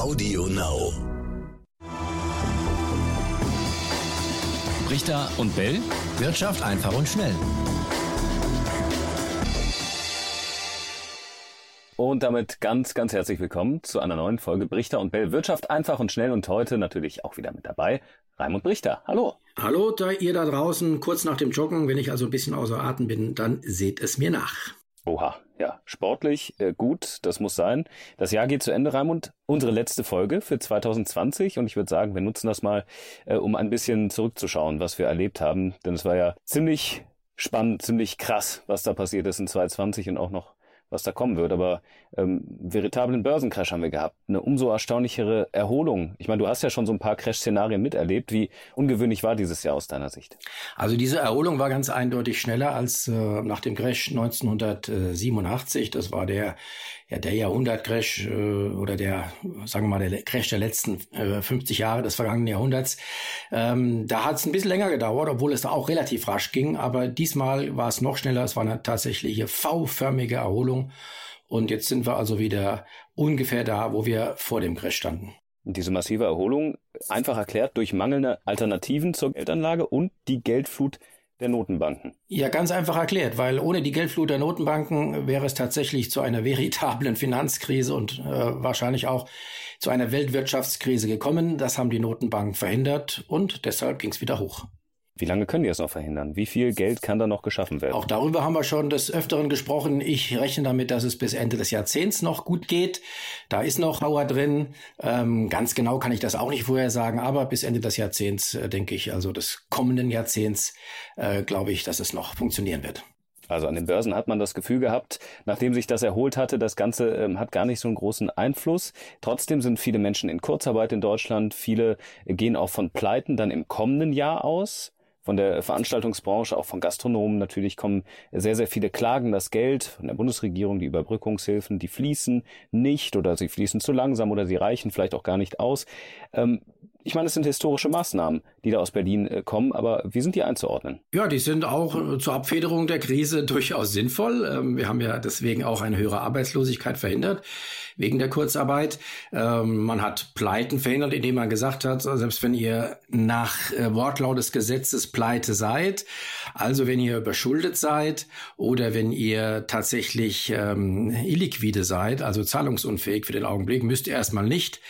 Audio Now. Richter und Bell. Wirtschaft einfach und schnell. Und damit ganz, ganz herzlich willkommen zu einer neuen Folge Brichter und Bell. Wirtschaft einfach und schnell und heute natürlich auch wieder mit dabei. Raimund Brichter. Hallo. Hallo, da ihr da draußen, kurz nach dem Joggen, wenn ich also ein bisschen außer Atem bin, dann seht es mir nach. Oha, ja, sportlich äh, gut, das muss sein. Das Jahr geht zu Ende, Raimund. Unsere letzte Folge für 2020 und ich würde sagen, wir nutzen das mal, äh, um ein bisschen zurückzuschauen, was wir erlebt haben. Denn es war ja ziemlich spannend, ziemlich krass, was da passiert ist in 2020 und auch noch was da kommen wird. Aber ähm, veritablen Börsencrash haben wir gehabt. Eine umso erstaunlichere Erholung. Ich meine, du hast ja schon so ein paar Crash-Szenarien miterlebt. Wie ungewöhnlich war dieses Jahr aus deiner Sicht? Also diese Erholung war ganz eindeutig schneller als äh, nach dem Crash 1987. Das war der ja der Jahrhundertcrash äh, oder der sagen wir mal der Crash der letzten äh, 50 Jahre des vergangenen Jahrhunderts. Ähm, da hat es ein bisschen länger gedauert, obwohl es da auch relativ rasch ging. Aber diesmal war es noch schneller. Es war eine tatsächliche V-förmige Erholung. Und jetzt sind wir also wieder ungefähr da, wo wir vor dem Crash standen. Diese massive Erholung, einfach erklärt durch mangelnde Alternativen zur Geldanlage und die Geldflut der Notenbanken. Ja, ganz einfach erklärt, weil ohne die Geldflut der Notenbanken wäre es tatsächlich zu einer veritablen Finanzkrise und äh, wahrscheinlich auch zu einer Weltwirtschaftskrise gekommen. Das haben die Notenbanken verhindert und deshalb ging es wieder hoch. Wie lange können die das noch verhindern? Wie viel Geld kann da noch geschaffen werden? Auch darüber haben wir schon des Öfteren gesprochen. Ich rechne damit, dass es bis Ende des Jahrzehnts noch gut geht. Da ist noch Power drin. Ähm, ganz genau kann ich das auch nicht vorher sagen, aber bis Ende des Jahrzehnts, äh, denke ich, also des kommenden Jahrzehnts, äh, glaube ich, dass es noch funktionieren wird. Also an den Börsen hat man das Gefühl gehabt, nachdem sich das erholt hatte, das Ganze ähm, hat gar nicht so einen großen Einfluss. Trotzdem sind viele Menschen in Kurzarbeit in Deutschland. Viele gehen auch von Pleiten dann im kommenden Jahr aus von der Veranstaltungsbranche, auch von Gastronomen natürlich kommen sehr, sehr viele Klagen. Das Geld von der Bundesregierung, die Überbrückungshilfen, die fließen nicht oder sie fließen zu langsam oder sie reichen vielleicht auch gar nicht aus. Ähm, ich meine, es sind historische Maßnahmen, die da aus Berlin äh, kommen, aber wie sind die einzuordnen? Ja, die sind auch äh, zur Abfederung der Krise durchaus sinnvoll. Ähm, wir haben ja deswegen auch eine höhere Arbeitslosigkeit verhindert, wegen der Kurzarbeit. Ähm, man hat Pleiten verhindert, indem man gesagt hat, selbst wenn ihr nach äh, Wortlaut des Gesetzes pleite seid, also wenn ihr überschuldet seid oder wenn ihr tatsächlich ähm, illiquide seid, also zahlungsunfähig für den Augenblick, müsst ihr erstmal nicht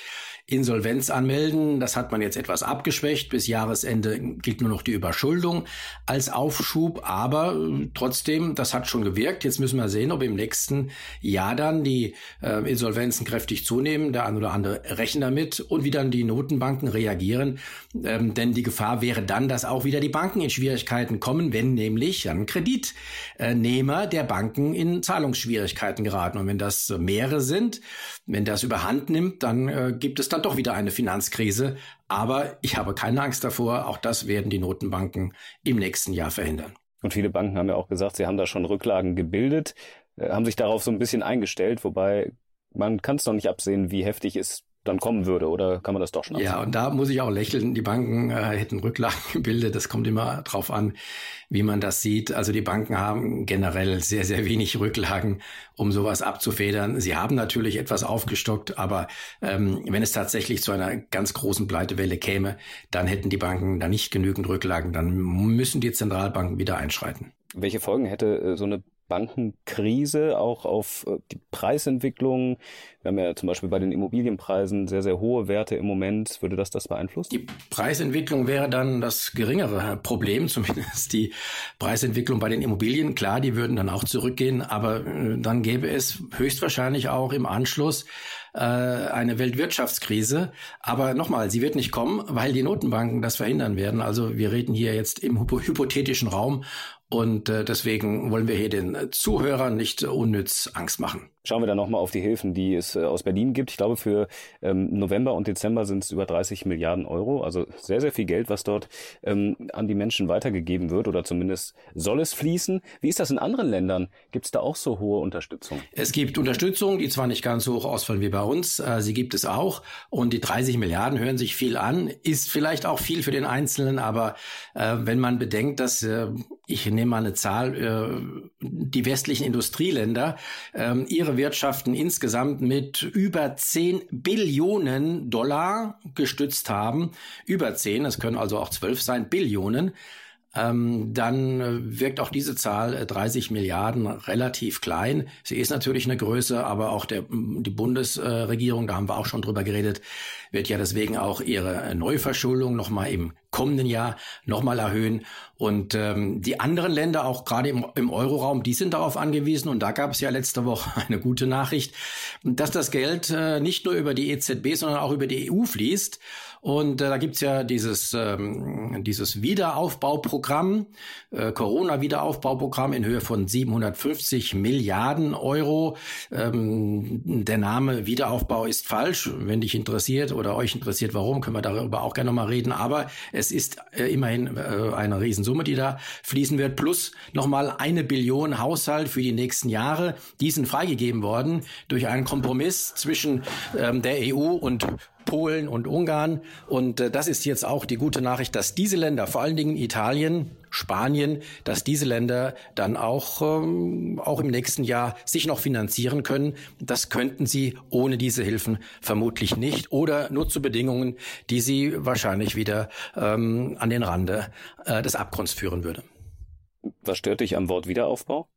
Insolvenz anmelden. Das hat man jetzt etwas abgeschwächt. Bis Jahresende gilt nur noch die Überschuldung als Aufschub. Aber äh, trotzdem, das hat schon gewirkt. Jetzt müssen wir sehen, ob im nächsten Jahr dann die äh, Insolvenzen kräftig zunehmen. Der eine oder andere rechnet damit und wie dann die Notenbanken reagieren. Ähm, denn die Gefahr wäre dann, dass auch wieder die Banken in Schwierigkeiten kommen, wenn nämlich ein Kreditnehmer der Banken in Zahlungsschwierigkeiten geraten. Und wenn das mehrere sind, wenn das überhand nimmt, dann äh, gibt es dann dann doch wieder eine Finanzkrise. Aber ich habe keine Angst davor. Auch das werden die Notenbanken im nächsten Jahr verhindern. Und viele Banken haben ja auch gesagt, sie haben da schon Rücklagen gebildet, äh, haben sich darauf so ein bisschen eingestellt, wobei man kann es noch nicht absehen, wie heftig es dann kommen würde oder kann man das doch schon? Ja, und da muss ich auch lächeln. Die Banken äh, hätten Rücklagen gebildet. Das kommt immer drauf an, wie man das sieht. Also die Banken haben generell sehr, sehr wenig Rücklagen, um sowas abzufedern. Sie haben natürlich etwas aufgestockt, aber ähm, wenn es tatsächlich zu einer ganz großen Pleitewelle käme, dann hätten die Banken da nicht genügend Rücklagen. Dann müssen die Zentralbanken wieder einschreiten. Welche Folgen hätte äh, so eine Bankenkrise auch auf äh, die Preisentwicklung? Wir haben ja zum Beispiel bei den Immobilienpreisen sehr, sehr hohe Werte im Moment. Würde das das beeinflussen? Die Preisentwicklung wäre dann das geringere Problem, zumindest die Preisentwicklung bei den Immobilien. Klar, die würden dann auch zurückgehen, aber äh, dann gäbe es höchstwahrscheinlich auch im Anschluss äh, eine Weltwirtschaftskrise. Aber nochmal, sie wird nicht kommen, weil die Notenbanken das verhindern werden. Also wir reden hier jetzt im hypothetischen Raum und äh, deswegen wollen wir hier den Zuhörern nicht unnütz Angst machen. Schauen wir dann nochmal auf die Hilfen, die es äh, aus Berlin gibt. Ich glaube, für ähm, November und Dezember sind es über 30 Milliarden Euro. Also sehr, sehr viel Geld, was dort ähm, an die Menschen weitergegeben wird oder zumindest soll es fließen. Wie ist das in anderen Ländern? Gibt es da auch so hohe Unterstützung? Es gibt Unterstützung, die zwar nicht ganz so hoch ausfallen wie bei uns, äh, sie gibt es auch. Und die 30 Milliarden hören sich viel an, ist vielleicht auch viel für den Einzelnen, aber äh, wenn man bedenkt, dass äh, ich nehme mal eine Zahl, äh, die westlichen Industrieländer ähm, ihre Wirtschaften insgesamt mit über 10 Billionen Dollar gestützt haben. Über 10, es können also auch 12 sein, Billionen ähm, dann äh, wirkt auch diese Zahl 30 äh, Milliarden relativ klein. Sie ist natürlich eine Größe, aber auch der, die Bundesregierung, da haben wir auch schon drüber geredet, wird ja deswegen auch ihre Neuverschuldung nochmal im kommenden Jahr nochmal erhöhen. Und ähm, die anderen Länder, auch gerade im, im Euroraum, die sind darauf angewiesen. Und da gab es ja letzte Woche eine gute Nachricht, dass das Geld äh, nicht nur über die EZB, sondern auch über die EU fließt. Und äh, da gibt's ja dieses, ähm, dieses Wiederaufbauprogramm, äh, Corona-Wiederaufbauprogramm in Höhe von 750 Milliarden Euro. Ähm, der Name Wiederaufbau ist falsch. Wenn dich interessiert oder euch interessiert, warum, können wir darüber auch gerne nochmal reden. Aber es ist äh, immerhin äh, eine Riesensumme, die da fließen wird, plus nochmal eine Billion Haushalt für die nächsten Jahre. Die sind freigegeben worden durch einen Kompromiss zwischen ähm, der EU und Polen und Ungarn. Und äh, das ist jetzt auch die gute Nachricht, dass diese Länder, vor allen Dingen Italien, Spanien, dass diese Länder dann auch, ähm, auch im nächsten Jahr sich noch finanzieren können. Das könnten sie ohne diese Hilfen vermutlich nicht oder nur zu Bedingungen, die sie wahrscheinlich wieder ähm, an den Rande äh, des Abgrunds führen würde. Was stört dich am Wort Wiederaufbau?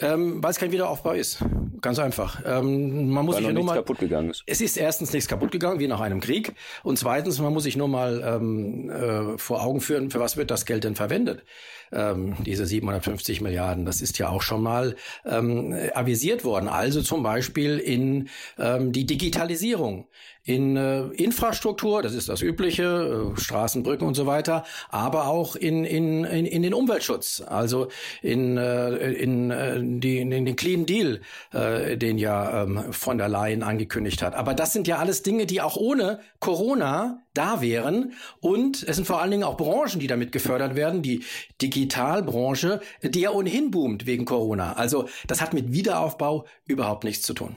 Ähm, weil es kein Wiederaufbau ist. Ganz einfach. Ähm, man muss weil sich ja nur mal, kaputt gegangen ist. Es ist erstens nichts kaputt gegangen, wie nach einem Krieg. Und zweitens, man muss sich nur mal ähm, äh, vor Augen führen, für was wird das Geld denn verwendet? Ähm, diese 750 Milliarden, das ist ja auch schon mal ähm, avisiert worden. Also zum Beispiel in ähm, die Digitalisierung, in äh, Infrastruktur, das ist das Übliche, äh, Straßen, Brücken und so weiter, aber auch in, in, in, in den Umweltschutz, also in, äh, in, äh, die, den Clean Deal, äh, den ja ähm, von der Leyen angekündigt hat. Aber das sind ja alles Dinge, die auch ohne Corona da wären. Und es sind vor allen Dingen auch Branchen, die damit gefördert werden. Die Digitalbranche, die ja ohnehin boomt wegen Corona. Also das hat mit Wiederaufbau überhaupt nichts zu tun.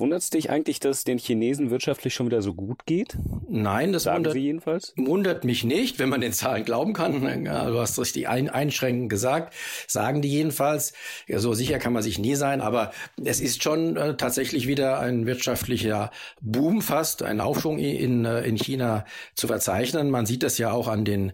Wundert es dich eigentlich, dass es den Chinesen wirtschaftlich schon wieder so gut geht? Nein, das Sagen wundert, sie jedenfalls? wundert mich nicht, wenn man den Zahlen glauben kann. Du hast richtig ein, einschränkend gesagt, sagen die jedenfalls. Ja, so sicher kann man sich nie sein, aber es ist schon äh, tatsächlich wieder ein wirtschaftlicher Boom fast, ein Aufschwung in, äh, in China zu verzeichnen. Man sieht das ja auch an den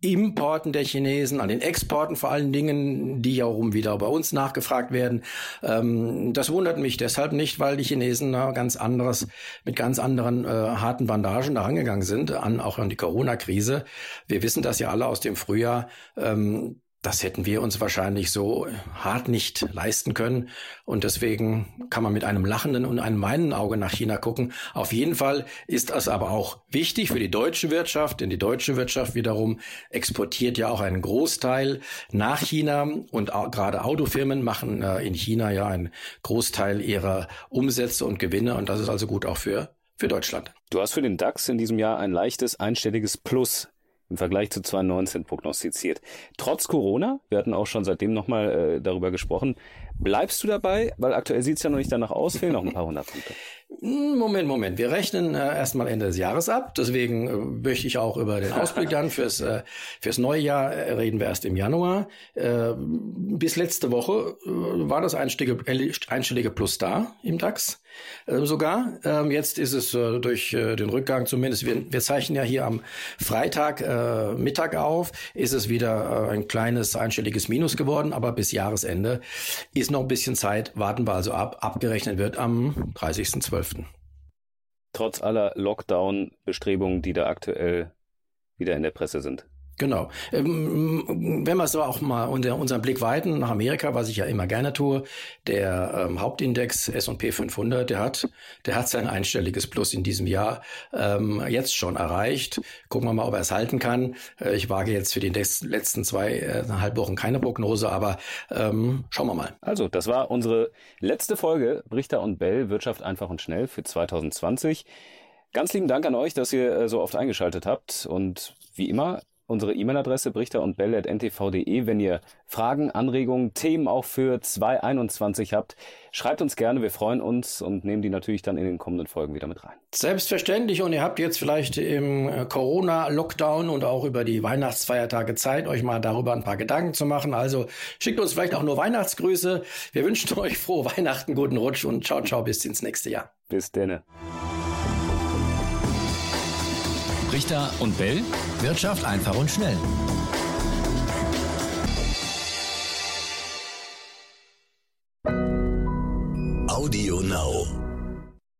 Importen der Chinesen, an den Exporten vor allen Dingen, die ja rum wieder bei uns nachgefragt werden. Ähm, das wundert mich deshalb nicht, weil die Chinesen ganz anderes, mit ganz anderen äh, harten Bandagen da rangegangen sind, an, auch an die Corona-Krise. Wir wissen das ja alle aus dem Frühjahr. Ähm, das hätten wir uns wahrscheinlich so hart nicht leisten können. Und deswegen kann man mit einem lachenden und einem meinen Auge nach China gucken. Auf jeden Fall ist das aber auch wichtig für die deutsche Wirtschaft, denn die deutsche Wirtschaft wiederum exportiert ja auch einen Großteil nach China und auch gerade Autofirmen machen äh, in China ja einen Großteil ihrer Umsätze und Gewinne. Und das ist also gut auch für, für Deutschland. Du hast für den DAX in diesem Jahr ein leichtes einstelliges Plus im Vergleich zu 2019 prognostiziert. Trotz Corona, wir hatten auch schon seitdem nochmal äh, darüber gesprochen, bleibst du dabei? Weil aktuell sieht es ja noch nicht danach aus, fehlen noch ein paar hundert Punkte. Hm, Moment, Moment. Wir rechnen äh, erstmal Ende des Jahres ab. Deswegen äh, möchte ich auch über den Ausblick dann fürs, äh, fürs neue Jahr äh, reden wir erst im Januar. Äh, bis letzte Woche äh, war das einstellige, einstellige Plus da im DAX äh, sogar. Ähm, jetzt ist es äh, durch äh, den Rückgang zumindest, wir, wir zeichnen ja hier am Freitag äh, Mittag auf, ist es wieder äh, ein kleines einstelliges Minus geworden, aber bis Jahresende ist noch ein bisschen Zeit. Warten wir also ab. Abgerechnet wird am 30.12. Trotz aller Lockdown-Bestrebungen, die da aktuell wieder in der Presse sind. Genau. Ähm, wenn wir so auch mal unseren Blick weiten nach Amerika, was ich ja immer gerne tue, der ähm, Hauptindex S&P 500, der hat, der hat sein einstelliges Plus in diesem Jahr ähm, jetzt schon erreicht. Gucken wir mal, ob er es halten kann. Äh, ich wage jetzt für die letzten zweieinhalb äh, Wochen keine Prognose, aber ähm, schauen wir mal. Also, das war unsere letzte Folge Brichter und Bell Wirtschaft einfach und schnell für 2020. Ganz lieben Dank an euch, dass ihr äh, so oft eingeschaltet habt und wie immer unsere E-Mail-Adresse brichter und bell.ntv.de. Wenn ihr Fragen, Anregungen, Themen auch für 2021 habt, schreibt uns gerne. Wir freuen uns und nehmen die natürlich dann in den kommenden Folgen wieder mit rein. Selbstverständlich. Und ihr habt jetzt vielleicht im äh, Corona-Lockdown und auch über die Weihnachtsfeiertage Zeit, euch mal darüber ein paar Gedanken zu machen. Also schickt uns vielleicht auch nur Weihnachtsgrüße. Wir wünschen euch frohe Weihnachten, guten Rutsch und ciao, ciao, bis ins nächste Jahr. Bis denne. Richter und Bell. Wirtschaft einfach und schnell. Audio Now.